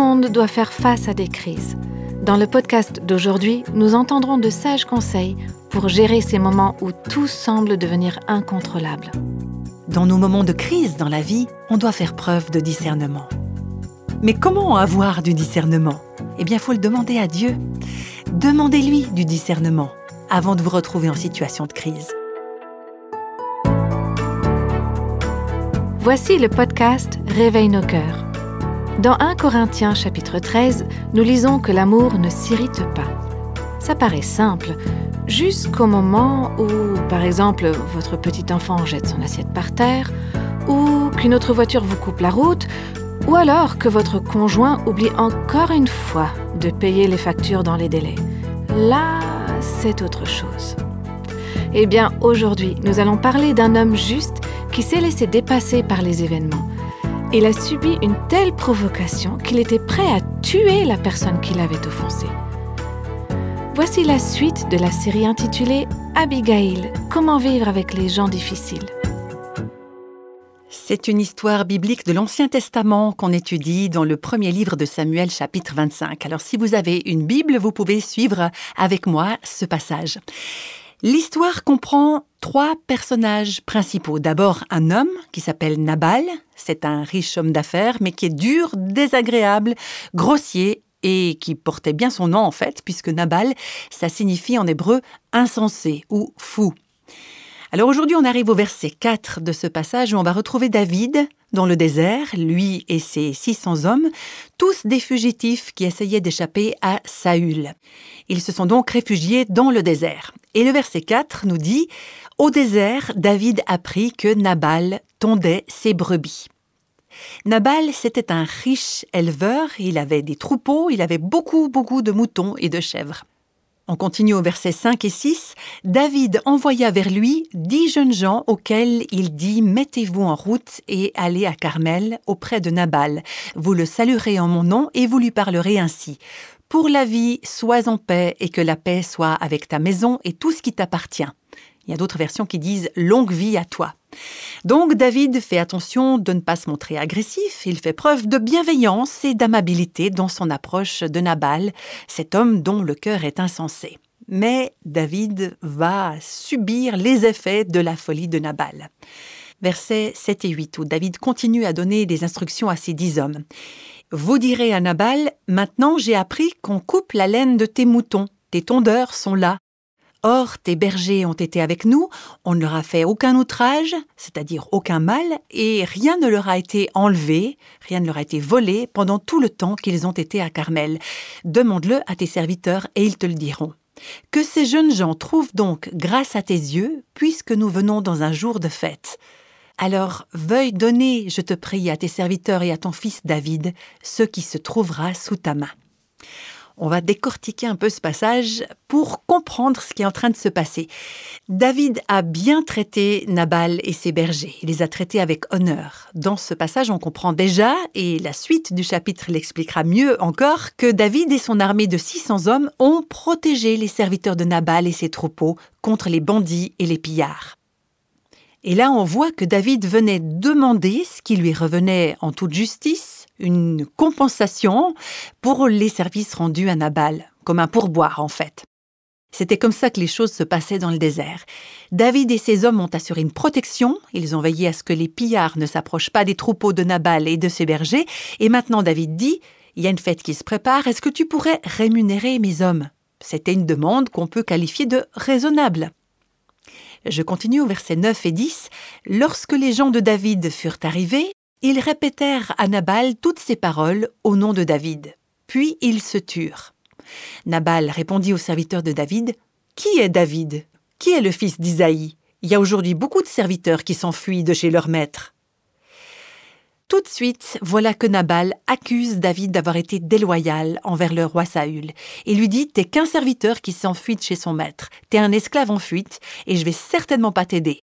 monde doit faire face à des crises. Dans le podcast d'aujourd'hui, nous entendrons de sages conseils pour gérer ces moments où tout semble devenir incontrôlable. Dans nos moments de crise dans la vie, on doit faire preuve de discernement. Mais comment avoir du discernement? Eh bien, il faut le demander à Dieu. Demandez-lui du discernement avant de vous retrouver en situation de crise. Voici le podcast Réveille nos cœurs. Dans 1 Corinthiens chapitre 13, nous lisons que l'amour ne s'irrite pas. Ça paraît simple, jusqu'au moment où, par exemple, votre petit enfant jette son assiette par terre, ou qu'une autre voiture vous coupe la route, ou alors que votre conjoint oublie encore une fois de payer les factures dans les délais. Là, c'est autre chose. Eh bien, aujourd'hui, nous allons parler d'un homme juste qui s'est laissé dépasser par les événements. Il a subi une telle provocation qu'il était prêt à tuer la personne qui l'avait offensé. Voici la suite de la série intitulée Abigail, comment vivre avec les gens difficiles. C'est une histoire biblique de l'Ancien Testament qu'on étudie dans le premier livre de Samuel chapitre 25. Alors si vous avez une Bible, vous pouvez suivre avec moi ce passage. L'histoire comprend trois personnages principaux. D'abord un homme qui s'appelle Nabal, c'est un riche homme d'affaires, mais qui est dur, désagréable, grossier et qui portait bien son nom en fait, puisque Nabal, ça signifie en hébreu insensé ou fou. Alors aujourd'hui, on arrive au verset 4 de ce passage où on va retrouver David dans le désert, lui et ses 600 hommes, tous des fugitifs qui essayaient d'échapper à Saül. Ils se sont donc réfugiés dans le désert. Et le verset 4 nous dit Au désert, David apprit que Nabal tondait ses brebis. Nabal, c'était un riche éleveur, il avait des troupeaux, il avait beaucoup, beaucoup de moutons et de chèvres. On continue au verset 5 et 6. David envoya vers lui dix jeunes gens auxquels il dit Mettez-vous en route et allez à Carmel auprès de Nabal. Vous le saluerez en mon nom et vous lui parlerez ainsi. Pour la vie, sois en paix et que la paix soit avec ta maison et tout ce qui t'appartient. Il y a d'autres versions qui disent longue vie à toi. Donc David fait attention de ne pas se montrer agressif, il fait preuve de bienveillance et d'amabilité dans son approche de Nabal, cet homme dont le cœur est insensé. Mais David va subir les effets de la folie de Nabal. Versets 7 et 8, où David continue à donner des instructions à ses dix hommes. Vous direz à Nabal, Maintenant j'ai appris qu'on coupe la laine de tes moutons, tes tondeurs sont là, Or, tes bergers ont été avec nous, on ne leur a fait aucun outrage, c'est-à-dire aucun mal, et rien ne leur a été enlevé, rien ne leur a été volé pendant tout le temps qu'ils ont été à Carmel. Demande-le à tes serviteurs et ils te le diront. Que ces jeunes gens trouvent donc grâce à tes yeux, puisque nous venons dans un jour de fête. Alors veuille donner, je te prie, à tes serviteurs et à ton fils David, ce qui se trouvera sous ta main. On va décortiquer un peu ce passage pour comprendre ce qui est en train de se passer. David a bien traité Nabal et ses bergers. Il les a traités avec honneur. Dans ce passage, on comprend déjà, et la suite du chapitre l'expliquera mieux encore, que David et son armée de 600 hommes ont protégé les serviteurs de Nabal et ses troupeaux contre les bandits et les pillards. Et là, on voit que David venait demander ce qui lui revenait en toute justice, une compensation pour les services rendus à Nabal, comme un pourboire en fait. C'était comme ça que les choses se passaient dans le désert. David et ses hommes ont assuré une protection, ils ont veillé à ce que les pillards ne s'approchent pas des troupeaux de Nabal et de ses bergers, et maintenant David dit Il y a une fête qui se prépare, est-ce que tu pourrais rémunérer mes hommes? C'était une demande qu'on peut qualifier de raisonnable. Je continue au verset 9 et 10. Lorsque les gens de David furent arrivés, ils répétèrent à Nabal toutes ces paroles au nom de David. Puis ils se turent. Nabal répondit aux serviteurs de David Qui est David? Qui est le fils d'Isaïe? Il y a aujourd'hui beaucoup de serviteurs qui s'enfuient de chez leur maître. Tout de suite, voilà que Nabal accuse David d'avoir été déloyal envers le roi Saül et lui dit T'es qu'un serviteur qui s'enfuit de chez son maître, t'es un esclave en fuite et je vais certainement pas t'aider.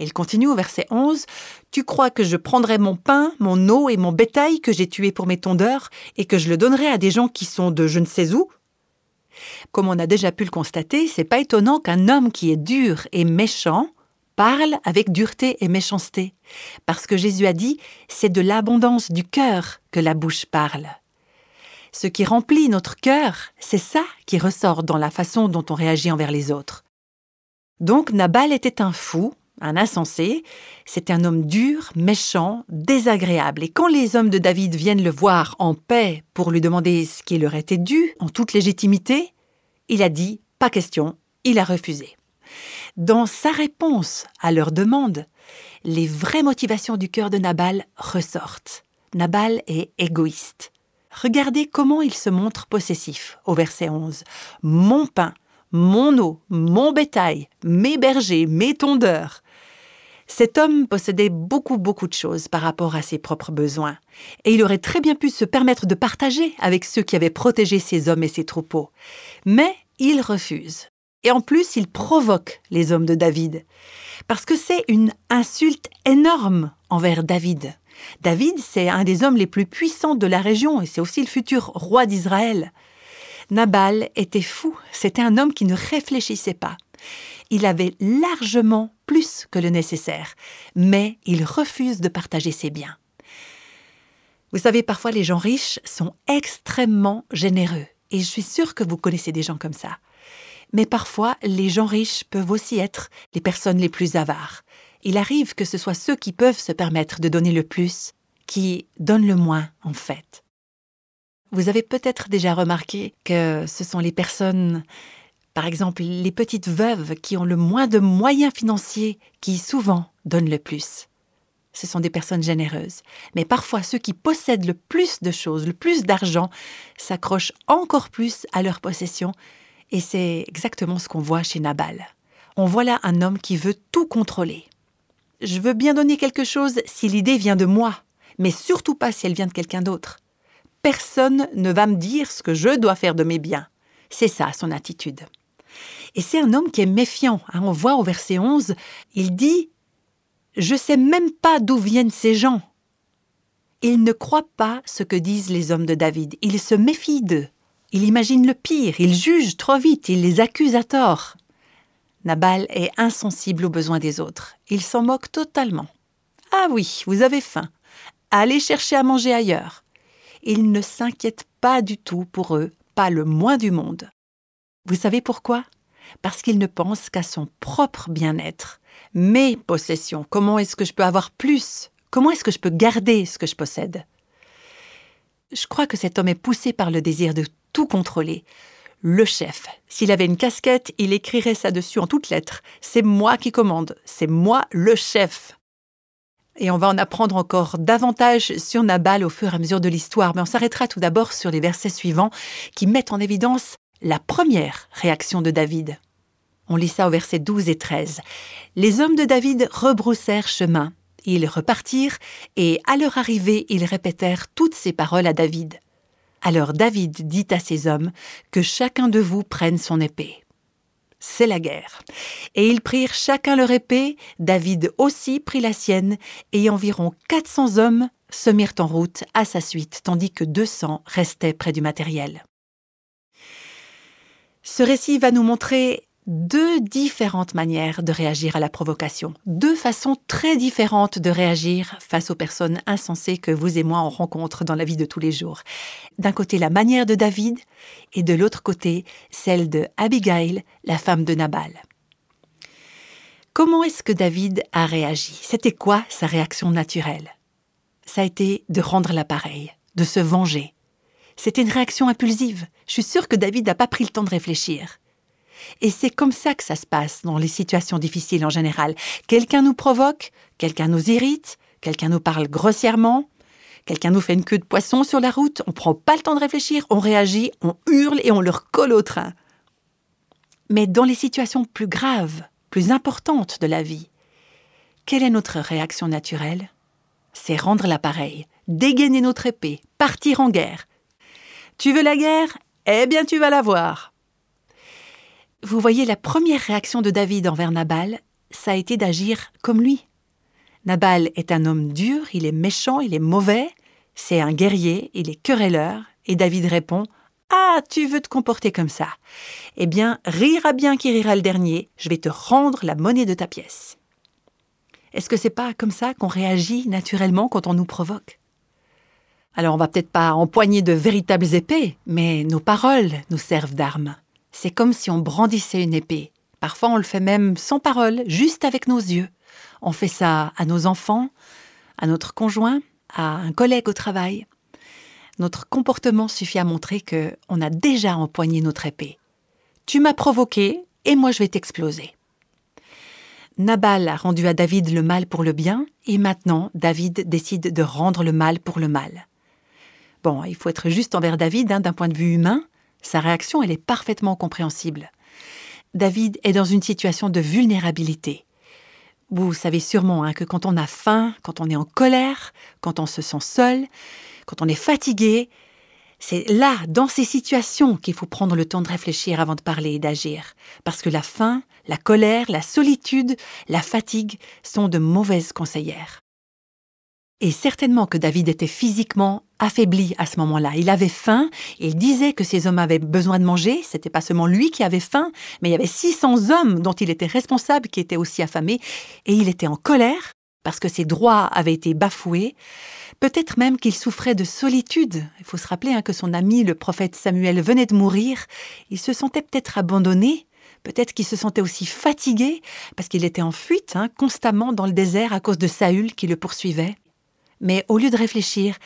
Il continue au verset 11 Tu crois que je prendrai mon pain, mon eau et mon bétail que j'ai tué pour mes tondeurs et que je le donnerai à des gens qui sont de je ne sais où? Comme on a déjà pu le constater, c'est pas étonnant qu'un homme qui est dur et méchant parle avec dureté et méchanceté, parce que Jésus a dit, c'est de l'abondance du cœur que la bouche parle. Ce qui remplit notre cœur, c'est ça qui ressort dans la façon dont on réagit envers les autres. Donc Nabal était un fou, un insensé, c'était un homme dur, méchant, désagréable. Et quand les hommes de David viennent le voir en paix pour lui demander ce qui leur était dû, en toute légitimité, il a dit pas question, il a refusé. Dans sa réponse à leur demande, les vraies motivations du cœur de Nabal ressortent. Nabal est égoïste. Regardez comment il se montre possessif au verset 11. Mon pain, mon eau, mon bétail, mes bergers, mes tondeurs. Cet homme possédait beaucoup, beaucoup de choses par rapport à ses propres besoins, et il aurait très bien pu se permettre de partager avec ceux qui avaient protégé ses hommes et ses troupeaux. Mais il refuse. Et en plus, il provoque les hommes de David, parce que c'est une insulte énorme envers David. David, c'est un des hommes les plus puissants de la région, et c'est aussi le futur roi d'Israël. Nabal était fou, c'était un homme qui ne réfléchissait pas. Il avait largement plus que le nécessaire, mais il refuse de partager ses biens. Vous savez, parfois les gens riches sont extrêmement généreux, et je suis sûre que vous connaissez des gens comme ça. Mais parfois, les gens riches peuvent aussi être les personnes les plus avares. Il arrive que ce soit ceux qui peuvent se permettre de donner le plus qui donnent le moins, en fait. Vous avez peut-être déjà remarqué que ce sont les personnes par exemple, les petites veuves qui ont le moins de moyens financiers qui souvent donnent le plus. Ce sont des personnes généreuses. Mais parfois, ceux qui possèdent le plus de choses, le plus d'argent, s'accrochent encore plus à leur possession. Et c'est exactement ce qu'on voit chez Nabal. On voit là un homme qui veut tout contrôler. Je veux bien donner quelque chose si l'idée vient de moi, mais surtout pas si elle vient de quelqu'un d'autre. Personne ne va me dire ce que je dois faire de mes biens. C'est ça son attitude. Et c'est un homme qui est méfiant. Hein. On voit au verset 11, il dit Je sais même pas d'où viennent ces gens. Il ne croit pas ce que disent les hommes de David. Il se méfie d'eux. Il imagine le pire. Il juge trop vite. Il les accuse à tort. Nabal est insensible aux besoins des autres. Il s'en moque totalement. Ah oui, vous avez faim. Allez chercher à manger ailleurs. Il ne s'inquiète pas du tout pour eux, pas le moins du monde. Vous savez pourquoi? Parce qu'il ne pense qu'à son propre bien-être. Mes possessions, comment est-ce que je peux avoir plus? Comment est-ce que je peux garder ce que je possède? Je crois que cet homme est poussé par le désir de tout contrôler. Le chef, s'il avait une casquette, il écrirait ça dessus en toutes lettres. C'est moi qui commande, c'est moi le chef. Et on va en apprendre encore davantage sur Nabal au fur et à mesure de l'histoire, mais on s'arrêtera tout d'abord sur les versets suivants qui mettent en évidence la première réaction de David. On lit ça au verset 12 et 13. Les hommes de David rebroussèrent chemin. Ils repartirent, et à leur arrivée, ils répétèrent toutes ces paroles à David. Alors David dit à ses hommes que chacun de vous prenne son épée. C'est la guerre. Et ils prirent chacun leur épée, David aussi prit la sienne, et environ 400 hommes se mirent en route à sa suite, tandis que 200 restaient près du matériel. Ce récit va nous montrer deux différentes manières de réagir à la provocation, deux façons très différentes de réagir face aux personnes insensées que vous et moi on rencontre dans la vie de tous les jours. D'un côté la manière de David et de l'autre côté celle de Abigail, la femme de Nabal. Comment est-ce que David a réagi? C'était quoi sa réaction naturelle? Ça a été de rendre l'appareil, de se venger, c'était une réaction impulsive. Je suis sûre que David n'a pas pris le temps de réfléchir. Et c'est comme ça que ça se passe dans les situations difficiles en général. Quelqu'un nous provoque, quelqu'un nous irrite, quelqu'un nous parle grossièrement, quelqu'un nous fait une queue de poisson sur la route, on prend pas le temps de réfléchir, on réagit, on hurle et on leur colle au train. Mais dans les situations plus graves, plus importantes de la vie, quelle est notre réaction naturelle? C'est rendre l'appareil, dégainer notre épée, partir en guerre, tu veux la guerre? Eh bien, tu vas la voir. Vous voyez, la première réaction de David envers Nabal, ça a été d'agir comme lui. Nabal est un homme dur, il est méchant, il est mauvais, c'est un guerrier, il est querelleur, et David répond Ah, tu veux te comporter comme ça Eh bien, rira bien qui rira le dernier, je vais te rendre la monnaie de ta pièce. Est-ce que c'est pas comme ça qu'on réagit naturellement quand on nous provoque? Alors on va peut-être pas empoigner de véritables épées, mais nos paroles nous servent d'armes. C'est comme si on brandissait une épée. Parfois on le fait même sans parole, juste avec nos yeux. On fait ça à nos enfants, à notre conjoint, à un collègue au travail. Notre comportement suffit à montrer que on a déjà empoigné notre épée. Tu m'as provoqué et moi je vais t'exploser. Nabal a rendu à David le mal pour le bien, et maintenant David décide de rendre le mal pour le mal. Bon, il faut être juste envers David hein, d'un point de vue humain. Sa réaction, elle est parfaitement compréhensible. David est dans une situation de vulnérabilité. Vous savez sûrement hein, que quand on a faim, quand on est en colère, quand on se sent seul, quand on est fatigué, c'est là, dans ces situations, qu'il faut prendre le temps de réfléchir avant de parler et d'agir. Parce que la faim, la colère, la solitude, la fatigue sont de mauvaises conseillères. Et certainement que David était physiquement affaibli à ce moment-là. Il avait faim, il disait que ces hommes avaient besoin de manger, c'était pas seulement lui qui avait faim, mais il y avait 600 hommes dont il était responsable qui étaient aussi affamés, et il était en colère parce que ses droits avaient été bafoués. Peut-être même qu'il souffrait de solitude. Il faut se rappeler hein, que son ami, le prophète Samuel, venait de mourir. Il se sentait peut-être abandonné. Peut-être qu'il se sentait aussi fatigué parce qu'il était en fuite hein, constamment dans le désert à cause de Saül qui le poursuivait. Mais au lieu de réfléchir,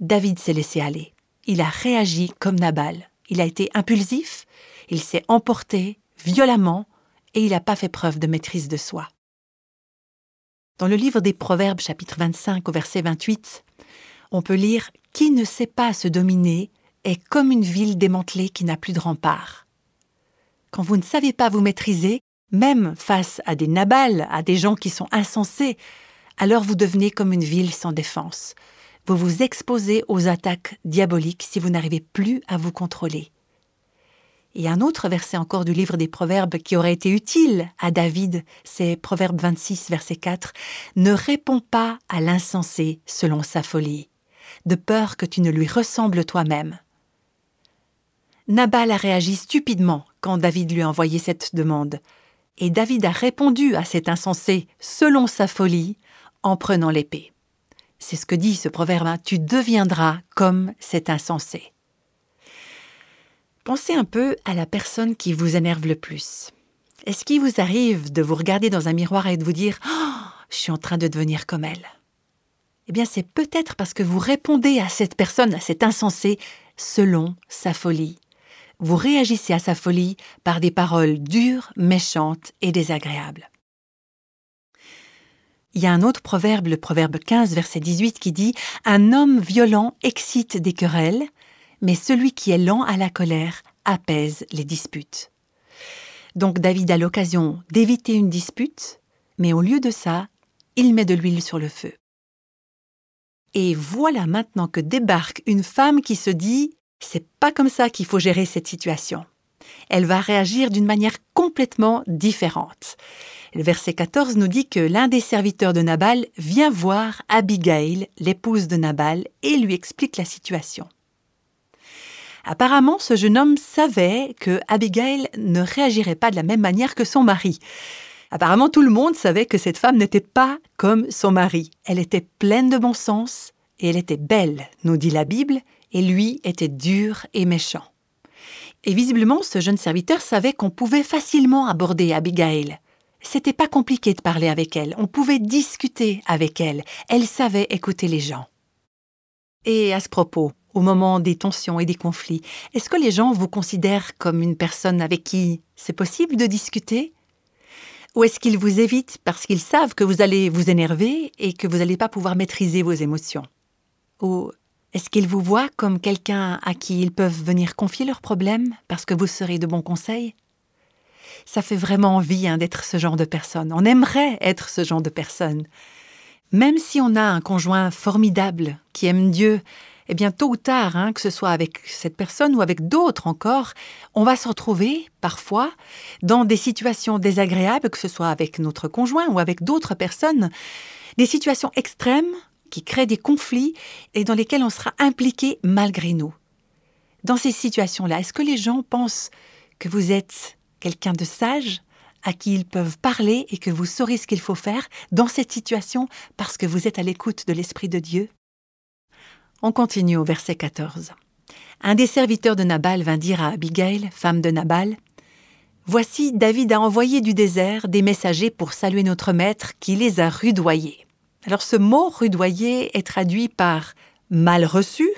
David s'est laissé aller. Il a réagi comme Nabal. Il a été impulsif, il s'est emporté violemment et il n'a pas fait preuve de maîtrise de soi. Dans le livre des Proverbes chapitre 25 au verset 28, on peut lire Qui ne sait pas se dominer est comme une ville démantelée qui n'a plus de rempart. Quand vous ne savez pas vous maîtriser, même face à des nabals, à des gens qui sont insensés, alors vous devenez comme une ville sans défense. Vous vous exposez aux attaques diaboliques si vous n'arrivez plus à vous contrôler. Et un autre verset encore du livre des Proverbes qui aurait été utile à David, c'est Proverbe 26, verset 4. Ne réponds pas à l'insensé selon sa folie, de peur que tu ne lui ressembles toi-même. Nabal a réagi stupidement quand David lui a envoyé cette demande, et David a répondu à cet insensé selon sa folie en prenant l'épée. C'est ce que dit ce proverbe, hein. tu deviendras comme cet insensé. Pensez un peu à la personne qui vous énerve le plus. Est-ce qu'il vous arrive de vous regarder dans un miroir et de vous dire oh, je suis en train de devenir comme elle? Eh bien, c'est peut-être parce que vous répondez à cette personne, à cet insensé, selon sa folie. Vous réagissez à sa folie par des paroles dures, méchantes et désagréables. Il y a un autre proverbe, le proverbe 15, verset 18, qui dit Un homme violent excite des querelles, mais celui qui est lent à la colère apaise les disputes. Donc David a l'occasion d'éviter une dispute, mais au lieu de ça, il met de l'huile sur le feu. Et voilà maintenant que débarque une femme qui se dit c'est pas comme ça qu'il faut gérer cette situation. Elle va réagir d'une manière complètement différente. Le verset 14 nous dit que l'un des serviteurs de Nabal vient voir Abigail, l'épouse de Nabal, et lui explique la situation. Apparemment, ce jeune homme savait que Abigail ne réagirait pas de la même manière que son mari. Apparemment, tout le monde savait que cette femme n'était pas comme son mari. Elle était pleine de bon sens et elle était belle, nous dit la Bible, et lui était dur et méchant. Et visiblement, ce jeune serviteur savait qu'on pouvait facilement aborder Abigail. C'était pas compliqué de parler avec elle, on pouvait discuter avec elle, elle savait écouter les gens. Et à ce propos, au moment des tensions et des conflits, est-ce que les gens vous considèrent comme une personne avec qui c'est possible de discuter? Ou est-ce qu'ils vous évitent parce qu'ils savent que vous allez vous énerver et que vous n'allez pas pouvoir maîtriser vos émotions? Ou est-ce qu'ils vous voient comme quelqu'un à qui ils peuvent venir confier leurs problèmes parce que vous serez de bons conseils? Ça fait vraiment envie hein, d'être ce genre de personne. On aimerait être ce genre de personne. Même si on a un conjoint formidable qui aime Dieu, eh bien, tôt ou tard, hein, que ce soit avec cette personne ou avec d'autres encore, on va se retrouver parfois dans des situations désagréables, que ce soit avec notre conjoint ou avec d'autres personnes, des situations extrêmes qui créent des conflits et dans lesquels on sera impliqué malgré nous. Dans ces situations-là, est-ce que les gens pensent que vous êtes quelqu'un de sage, à qui ils peuvent parler et que vous saurez ce qu'il faut faire dans cette situation parce que vous êtes à l'écoute de l'Esprit de Dieu? On continue au verset 14. Un des serviteurs de Nabal vint dire à Abigail, femme de Nabal, Voici, David a envoyé du désert des messagers pour saluer notre maître qui les a rudoyés. Alors ce mot rudoyer est traduit par mal reçu.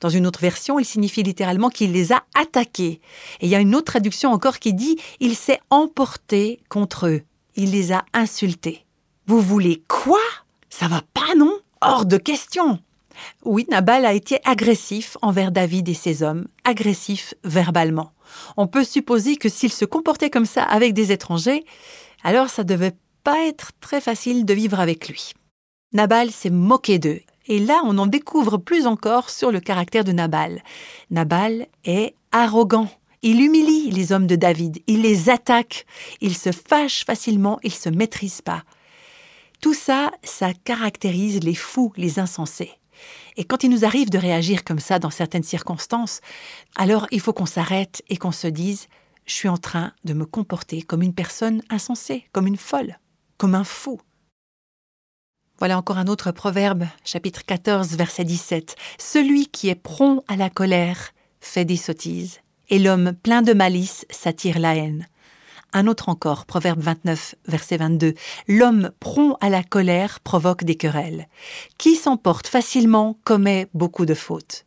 Dans une autre version, il signifie littéralement qu'il les a attaqués. Et il y a une autre traduction encore qui dit il s'est emporté contre eux. Il les a insultés. Vous voulez quoi? Ça va pas, non? Hors de question oui, Nabal a été agressif envers David et ses hommes, agressif verbalement. On peut supposer que s'il se comportait comme ça avec des étrangers, alors ça devait pas être très facile de vivre avec lui. Nabal s'est moqué d'eux, et là on en découvre plus encore sur le caractère de Nabal. Nabal est arrogant. Il humilie les hommes de David, il les attaque, il se fâche facilement, il se maîtrise pas. Tout ça, ça caractérise les fous, les insensés. Et quand il nous arrive de réagir comme ça dans certaines circonstances, alors il faut qu'on s'arrête et qu'on se dise je suis en train de me comporter comme une personne insensée, comme une folle, comme un fou. Voilà encore un autre proverbe, chapitre 14, verset 17. Celui qui est prompt à la colère fait des sottises, et l'homme plein de malice s'attire la haine. Un autre encore, Proverbe 29, verset 22. L'homme prompt à la colère provoque des querelles. Qui s'emporte facilement commet beaucoup de fautes.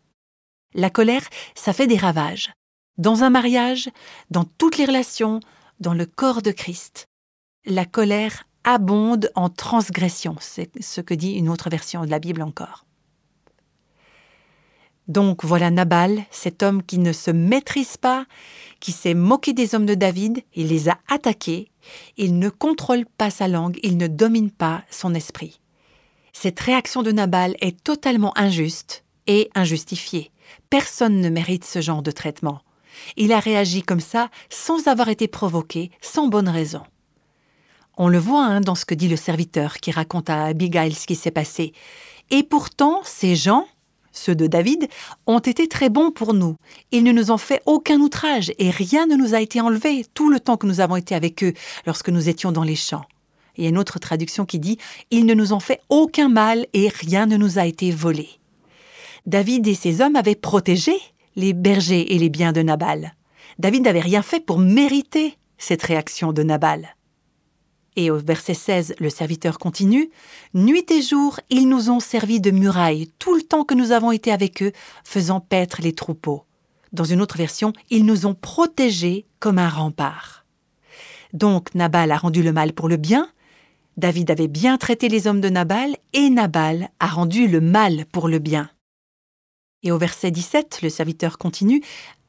La colère, ça fait des ravages. Dans un mariage, dans toutes les relations, dans le corps de Christ. La colère abonde en transgression, c'est ce que dit une autre version de la Bible encore. Donc voilà Nabal, cet homme qui ne se maîtrise pas, qui s'est moqué des hommes de David, il les a attaqués, il ne contrôle pas sa langue, il ne domine pas son esprit. Cette réaction de Nabal est totalement injuste et injustifiée. Personne ne mérite ce genre de traitement. Il a réagi comme ça sans avoir été provoqué, sans bonne raison. On le voit hein, dans ce que dit le serviteur qui raconte à Abigail ce qui s'est passé. Et pourtant, ces gens, ceux de David, ont été très bons pour nous. Ils ne nous ont fait aucun outrage et rien ne nous a été enlevé tout le temps que nous avons été avec eux lorsque nous étions dans les champs. Il y a une autre traduction qui dit Ils ne nous ont fait aucun mal et rien ne nous a été volé. David et ses hommes avaient protégé les bergers et les biens de Nabal. David n'avait rien fait pour mériter cette réaction de Nabal. Et au verset 16, le serviteur continue Nuit et jour, ils nous ont servi de muraille tout le temps que nous avons été avec eux, faisant paître les troupeaux. Dans une autre version, ils nous ont protégés comme un rempart. Donc Nabal a rendu le mal pour le bien, David avait bien traité les hommes de Nabal, et Nabal a rendu le mal pour le bien. Et au verset 17, le serviteur continue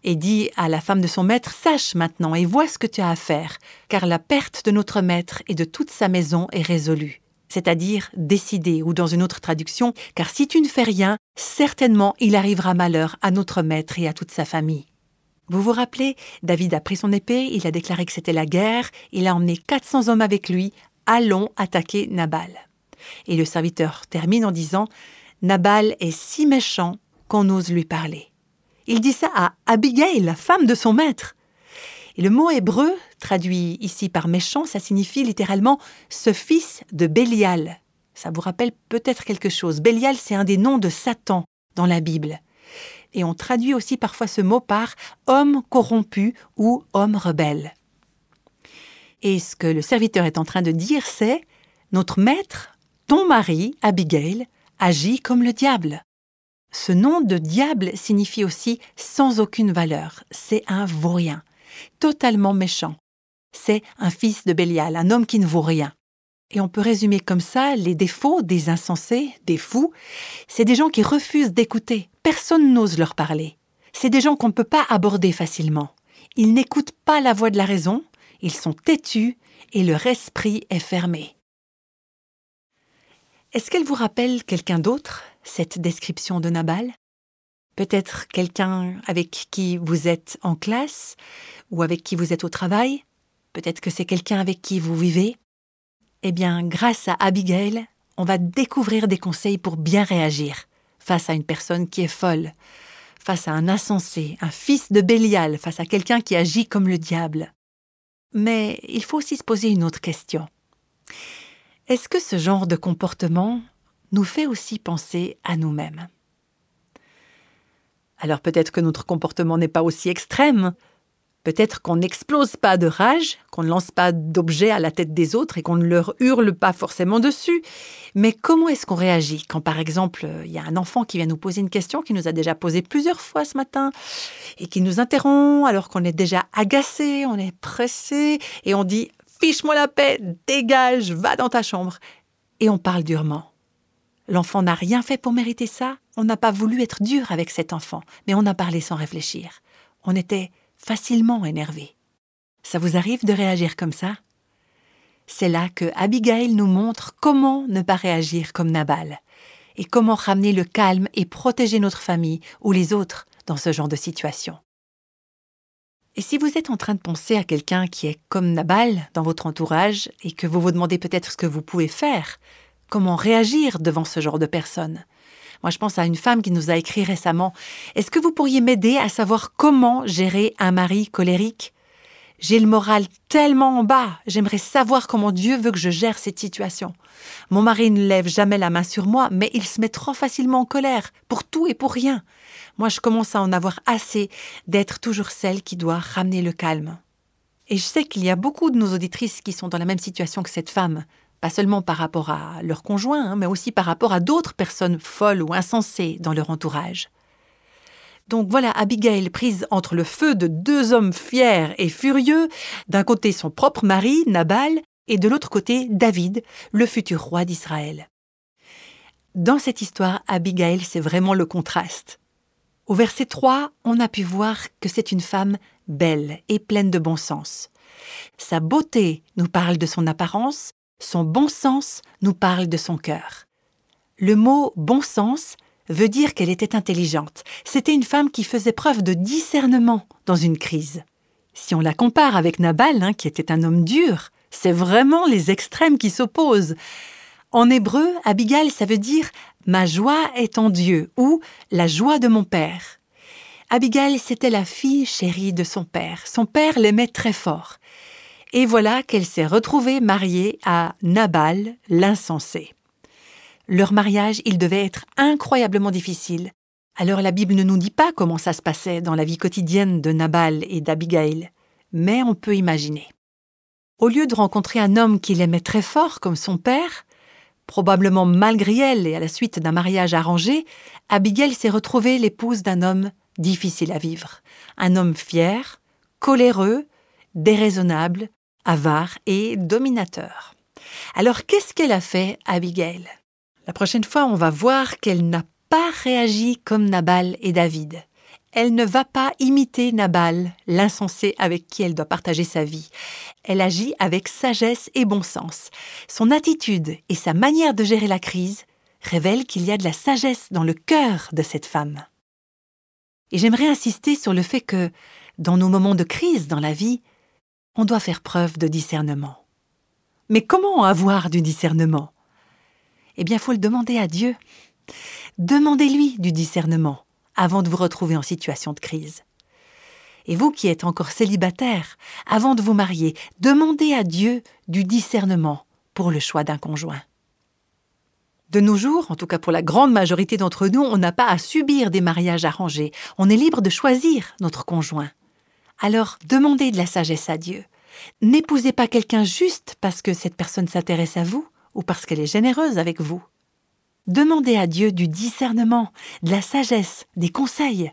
et dit à la femme de son maître, Sache maintenant et vois ce que tu as à faire, car la perte de notre maître et de toute sa maison est résolue. C'est-à-dire décidée, ou dans une autre traduction, car si tu ne fais rien, certainement il arrivera malheur à notre maître et à toute sa famille. Vous vous rappelez, David a pris son épée, il a déclaré que c'était la guerre, il a emmené 400 hommes avec lui, allons attaquer Nabal. Et le serviteur termine en disant, Nabal est si méchant qu'on ose lui parler. Il dit ça à Abigail, la femme de son maître. Et le mot hébreu, traduit ici par méchant, ça signifie littéralement ce fils de Bélial. Ça vous rappelle peut-être quelque chose. Bélial, c'est un des noms de Satan dans la Bible. Et on traduit aussi parfois ce mot par homme corrompu ou homme rebelle. Et ce que le serviteur est en train de dire, c'est Notre maître, ton mari, Abigail, agit comme le diable. Ce nom de diable signifie aussi sans aucune valeur. C'est un vaurien, totalement méchant. C'est un fils de Bélial, un homme qui ne vaut rien. Et on peut résumer comme ça les défauts des insensés, des fous. C'est des gens qui refusent d'écouter. Personne n'ose leur parler. C'est des gens qu'on ne peut pas aborder facilement. Ils n'écoutent pas la voix de la raison, ils sont têtus et leur esprit est fermé. Est-ce qu'elle vous rappelle quelqu'un d'autre cette description de Nabal? Peut-être quelqu'un avec qui vous êtes en classe ou avec qui vous êtes au travail? Peut-être que c'est quelqu'un avec qui vous vivez? Eh bien, grâce à Abigail, on va découvrir des conseils pour bien réagir face à une personne qui est folle, face à un insensé, un fils de Bélial, face à quelqu'un qui agit comme le diable. Mais il faut aussi se poser une autre question. Est-ce que ce genre de comportement nous fait aussi penser à nous-mêmes? Alors peut-être que notre comportement n'est pas aussi extrême, Peut-être qu'on n'explose pas de rage, qu'on ne lance pas d'objets à la tête des autres et qu'on ne leur hurle pas forcément dessus. Mais comment est-ce qu'on réagit quand, par exemple, il y a un enfant qui vient nous poser une question qui nous a déjà posé plusieurs fois ce matin et qui nous interrompt alors qu'on est déjà agacé, on est pressé et on dit Fiche-moi la paix, dégage, va dans ta chambre. Et on parle durement. L'enfant n'a rien fait pour mériter ça. On n'a pas voulu être dur avec cet enfant, mais on a parlé sans réfléchir. On était facilement énervé. Ça vous arrive de réagir comme ça? C'est là que Abigail nous montre comment ne pas réagir comme Nabal et comment ramener le calme et protéger notre famille ou les autres dans ce genre de situation. Et si vous êtes en train de penser à quelqu'un qui est comme Nabal dans votre entourage et que vous vous demandez peut-être ce que vous pouvez faire, comment réagir devant ce genre de personne, moi, je pense à une femme qui nous a écrit récemment. Est-ce que vous pourriez m'aider à savoir comment gérer un mari colérique J'ai le moral tellement en bas. J'aimerais savoir comment Dieu veut que je gère cette situation. Mon mari ne lève jamais la main sur moi, mais il se met trop facilement en colère, pour tout et pour rien. Moi, je commence à en avoir assez d'être toujours celle qui doit ramener le calme. Et je sais qu'il y a beaucoup de nos auditrices qui sont dans la même situation que cette femme pas seulement par rapport à leur conjoint, hein, mais aussi par rapport à d'autres personnes folles ou insensées dans leur entourage. Donc voilà Abigail prise entre le feu de deux hommes fiers et furieux, d'un côté son propre mari, Nabal, et de l'autre côté David, le futur roi d'Israël. Dans cette histoire, Abigail, c'est vraiment le contraste. Au verset 3, on a pu voir que c'est une femme belle et pleine de bon sens. Sa beauté nous parle de son apparence, son bon sens nous parle de son cœur. Le mot bon sens veut dire qu'elle était intelligente. C'était une femme qui faisait preuve de discernement dans une crise. Si on la compare avec Nabal, hein, qui était un homme dur, c'est vraiment les extrêmes qui s'opposent. En hébreu, Abigail, ça veut dire Ma joie est en Dieu ou la joie de mon père. Abigail, c'était la fille chérie de son père. Son père l'aimait très fort et voilà qu'elle s'est retrouvée mariée à Nabal, l'insensé. Leur mariage, il devait être incroyablement difficile. Alors la Bible ne nous dit pas comment ça se passait dans la vie quotidienne de Nabal et d'Abigail, mais on peut imaginer. Au lieu de rencontrer un homme qu'il aimait très fort comme son père, probablement malgré elle et à la suite d'un mariage arrangé, Abigail s'est retrouvée l'épouse d'un homme difficile à vivre, un homme fier, coléreux, déraisonnable, avare et dominateur. Alors qu'est-ce qu'elle a fait, Abigail? La prochaine fois, on va voir qu'elle n'a pas réagi comme Nabal et David. Elle ne va pas imiter Nabal, l'insensé avec qui elle doit partager sa vie. Elle agit avec sagesse et bon sens. Son attitude et sa manière de gérer la crise révèlent qu'il y a de la sagesse dans le cœur de cette femme. Et j'aimerais insister sur le fait que, dans nos moments de crise dans la vie, on doit faire preuve de discernement. Mais comment avoir du discernement? Eh bien, faut le demander à Dieu. Demandez-lui du discernement avant de vous retrouver en situation de crise. Et vous qui êtes encore célibataire, avant de vous marier, demandez à Dieu du discernement pour le choix d'un conjoint. De nos jours, en tout cas pour la grande majorité d'entre nous, on n'a pas à subir des mariages arrangés, on est libre de choisir notre conjoint. Alors demandez de la sagesse à Dieu. N'épousez pas quelqu'un juste parce que cette personne s'intéresse à vous ou parce qu'elle est généreuse avec vous. Demandez à Dieu du discernement, de la sagesse, des conseils.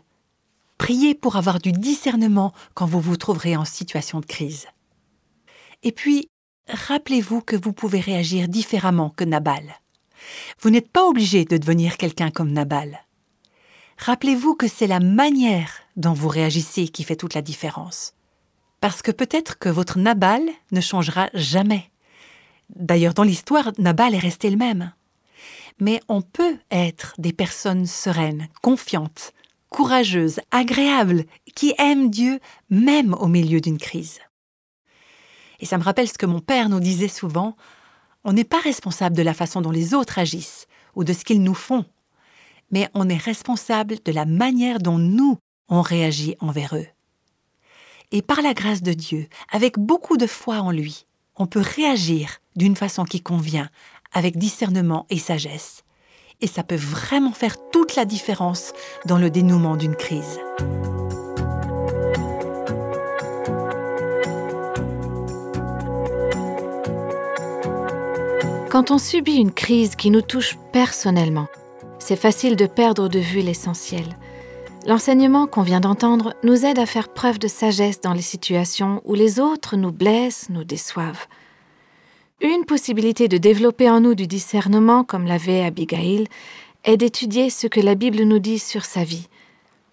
Priez pour avoir du discernement quand vous vous trouverez en situation de crise. Et puis, rappelez-vous que vous pouvez réagir différemment que Nabal. Vous n'êtes pas obligé de devenir quelqu'un comme Nabal. Rappelez-vous que c'est la manière dont vous réagissez qui fait toute la différence. Parce que peut-être que votre Nabal ne changera jamais. D'ailleurs, dans l'histoire, Nabal est resté le même. Mais on peut être des personnes sereines, confiantes, courageuses, agréables, qui aiment Dieu même au milieu d'une crise. Et ça me rappelle ce que mon père nous disait souvent, on n'est pas responsable de la façon dont les autres agissent ou de ce qu'ils nous font, mais on est responsable de la manière dont nous, on réagit envers eux. Et par la grâce de Dieu, avec beaucoup de foi en lui, on peut réagir d'une façon qui convient, avec discernement et sagesse. Et ça peut vraiment faire toute la différence dans le dénouement d'une crise. Quand on subit une crise qui nous touche personnellement, c'est facile de perdre de vue l'essentiel. L'enseignement qu'on vient d'entendre nous aide à faire preuve de sagesse dans les situations où les autres nous blessent, nous déçoivent. Une possibilité de développer en nous du discernement, comme l'avait Abigail, est d'étudier ce que la Bible nous dit sur sa vie,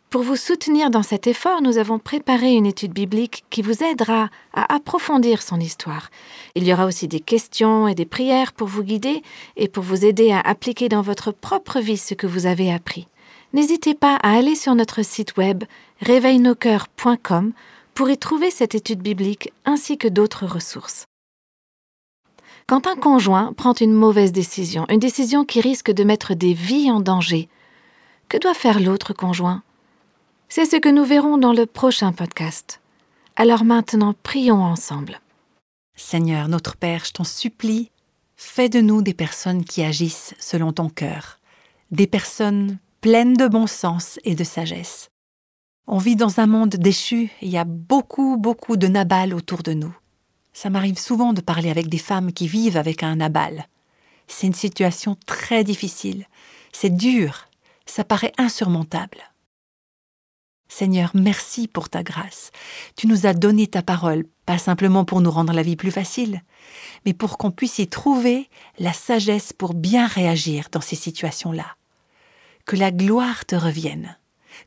pour vous soutenir dans cet effort, nous avons préparé une étude biblique qui vous aidera à approfondir son histoire. Il y aura aussi des questions et des prières pour vous guider et pour vous aider à appliquer dans votre propre vie ce que vous avez appris. N'hésitez pas à aller sur notre site web réveilnoscoeurs.com pour y trouver cette étude biblique ainsi que d'autres ressources. Quand un conjoint prend une mauvaise décision, une décision qui risque de mettre des vies en danger, que doit faire l'autre conjoint? C'est ce que nous verrons dans le prochain podcast. Alors maintenant, prions ensemble. Seigneur notre Père, je t'en supplie, fais de nous des personnes qui agissent selon ton cœur, des personnes pleines de bon sens et de sagesse. On vit dans un monde déchu, il y a beaucoup, beaucoup de Nabal autour de nous. Ça m'arrive souvent de parler avec des femmes qui vivent avec un Nabal. C'est une situation très difficile, c'est dur, ça paraît insurmontable. Seigneur, merci pour ta grâce. Tu nous as donné ta parole, pas simplement pour nous rendre la vie plus facile, mais pour qu'on puisse y trouver la sagesse pour bien réagir dans ces situations-là. Que la gloire te revienne,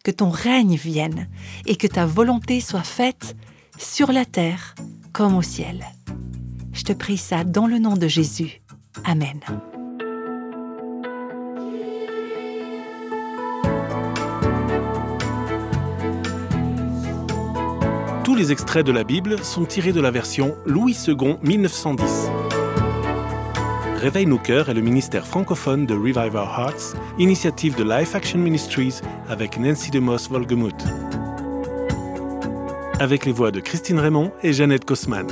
que ton règne vienne et que ta volonté soit faite sur la terre comme au ciel. Je te prie ça dans le nom de Jésus. Amen. Tous les extraits de la Bible sont tirés de la version Louis II 1910. Réveille nos cœurs est le ministère francophone de Revive Our Hearts, initiative de Life Action Ministries avec Nancy DeMoss Volgemuth. Avec les voix de Christine Raymond et Jeannette Kosman.